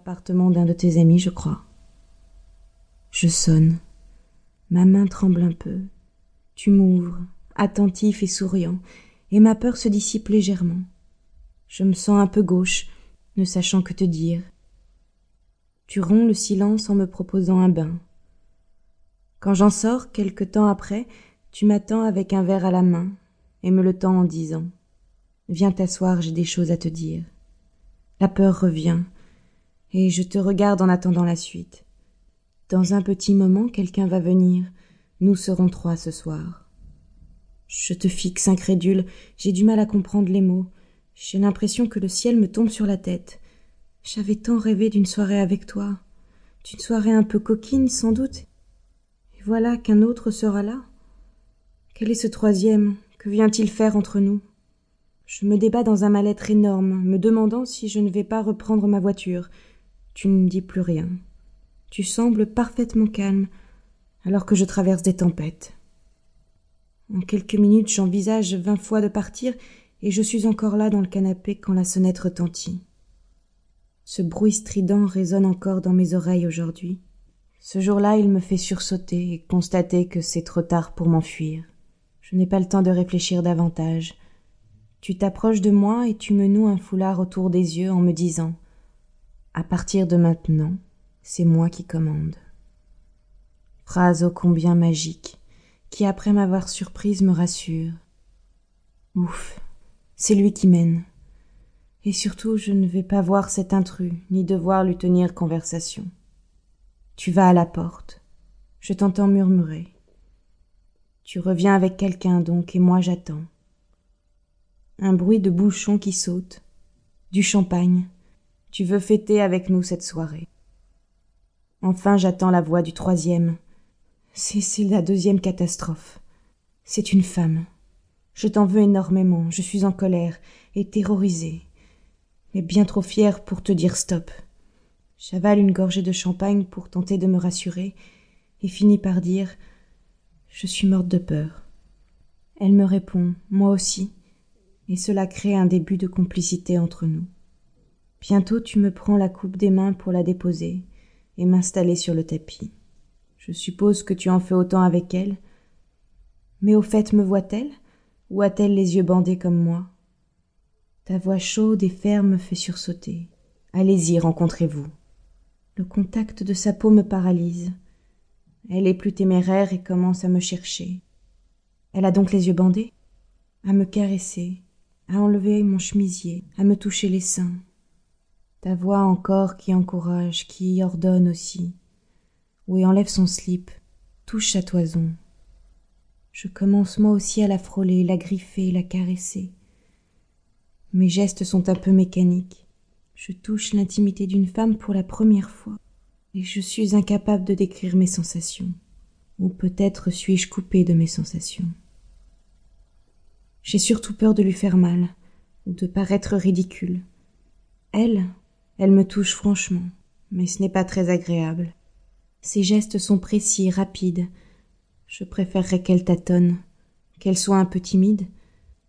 l'appartement d'un de tes amis, je crois. Je sonne. Ma main tremble un peu. Tu m'ouvres, attentif et souriant, et ma peur se dissipe légèrement. Je me sens un peu gauche, ne sachant que te dire. Tu romps le silence en me proposant un bain. Quand j'en sors, quelque temps après, tu m'attends avec un verre à la main, et me le tends en disant. Viens t'asseoir, j'ai des choses à te dire. La peur revient, et je te regarde en attendant la suite. Dans un petit moment, quelqu'un va venir. Nous serons trois ce soir. Je te fixe incrédule, j'ai du mal à comprendre les mots. J'ai l'impression que le ciel me tombe sur la tête. J'avais tant rêvé d'une soirée avec toi, d'une soirée un peu coquine sans doute. Et voilà qu'un autre sera là. Quel est ce troisième? Que vient-il faire entre nous? Je me débats dans un mal-être énorme, me demandant si je ne vais pas reprendre ma voiture. Tu ne dis plus rien. Tu sembles parfaitement calme, alors que je traverse des tempêtes. En quelques minutes, j'envisage vingt fois de partir, et je suis encore là dans le canapé quand la sonnette retentit. Ce bruit strident résonne encore dans mes oreilles aujourd'hui. Ce jour-là, il me fait sursauter et constater que c'est trop tard pour m'enfuir. Je n'ai pas le temps de réfléchir davantage. Tu t'approches de moi et tu me noues un foulard autour des yeux en me disant À partir de maintenant, c'est moi qui commande. Phrase ô combien magique, qui après m'avoir surprise me rassure. Ouf, c'est lui qui mène. Et surtout, je ne vais pas voir cet intrus, ni devoir lui tenir conversation. Tu vas à la porte. Je t'entends murmurer. Tu reviens avec quelqu'un donc, et moi j'attends. Un bruit de bouchon qui saute. Du champagne. Tu veux fêter avec nous cette soirée. Enfin j'attends la voix du troisième. C'est, la deuxième catastrophe. C'est une femme. Je t'en veux énormément, je suis en colère et terrorisée, mais bien trop fière pour te dire stop. J'avale une gorgée de champagne pour tenter de me rassurer et finis par dire Je suis morte de peur. Elle me répond Moi aussi, et cela crée un début de complicité entre nous. Bientôt tu me prends la coupe des mains pour la déposer et m'installer sur le tapis. Je suppose que tu en fais autant avec elle. Mais au fait, me voit-elle? Ou a-t-elle les yeux bandés comme moi? Ta voix chaude et ferme me fait sursauter. Allez-y, rencontrez-vous. Le contact de sa peau me paralyse. Elle est plus téméraire et commence à me chercher. Elle a donc les yeux bandés? À me caresser, à enlever mon chemisier, à me toucher les seins. Ta voix encore qui encourage, qui ordonne aussi. Oui, enlève son slip, touche sa toison. Je commence moi aussi à la frôler, la griffer, la caresser. Mes gestes sont un peu mécaniques. Je touche l'intimité d'une femme pour la première fois, et je suis incapable de décrire mes sensations. Ou peut-être suis-je coupée de mes sensations. J'ai surtout peur de lui faire mal, ou de paraître ridicule. Elle, elle me touche franchement, mais ce n'est pas très agréable. Ses gestes sont précis, rapides. Je préférerais qu'elle tâtonne, qu'elle soit un peu timide.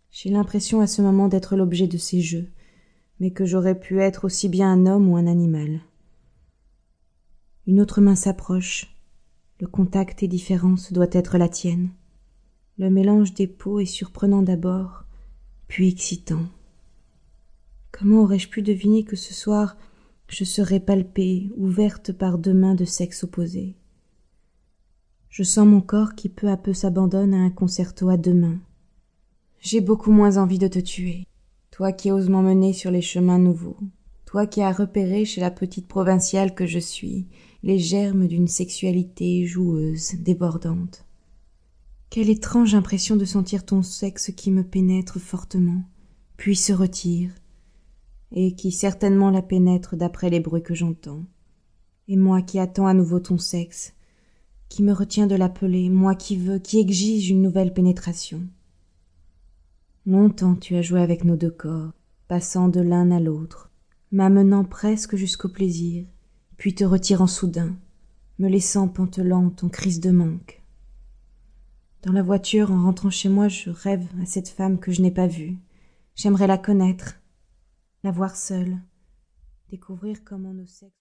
J'ai l'impression à ce moment d'être l'objet de ses jeux, mais que j'aurais pu être aussi bien un homme ou un animal. Une autre main s'approche. Le contact est différent, ce doit être la tienne. Le mélange des peaux est surprenant d'abord, puis excitant. Comment aurais-je pu deviner que ce soir je serais palpée, ouverte par deux mains de sexe opposé? Je sens mon corps qui peu à peu s'abandonne à un concerto à deux mains. J'ai beaucoup moins envie de te tuer, toi qui oses m'emmener sur les chemins nouveaux, toi qui as repéré chez la petite provinciale que je suis les germes d'une sexualité joueuse, débordante. Quelle étrange impression de sentir ton sexe qui me pénètre fortement, puis se retire, et qui certainement la pénètre d'après les bruits que j'entends. Et moi qui attends à nouveau ton sexe, qui me retiens de l'appeler, moi qui veux, qui exige une nouvelle pénétration. Longtemps tu as joué avec nos deux corps, passant de l'un à l'autre, m'amenant presque jusqu'au plaisir, puis te retirant soudain, me laissant pantelante en crise de manque. Dans la voiture, en rentrant chez moi, je rêve à cette femme que je n'ai pas vue. J'aimerais la connaître, la voir seule, découvrir comment nos sexes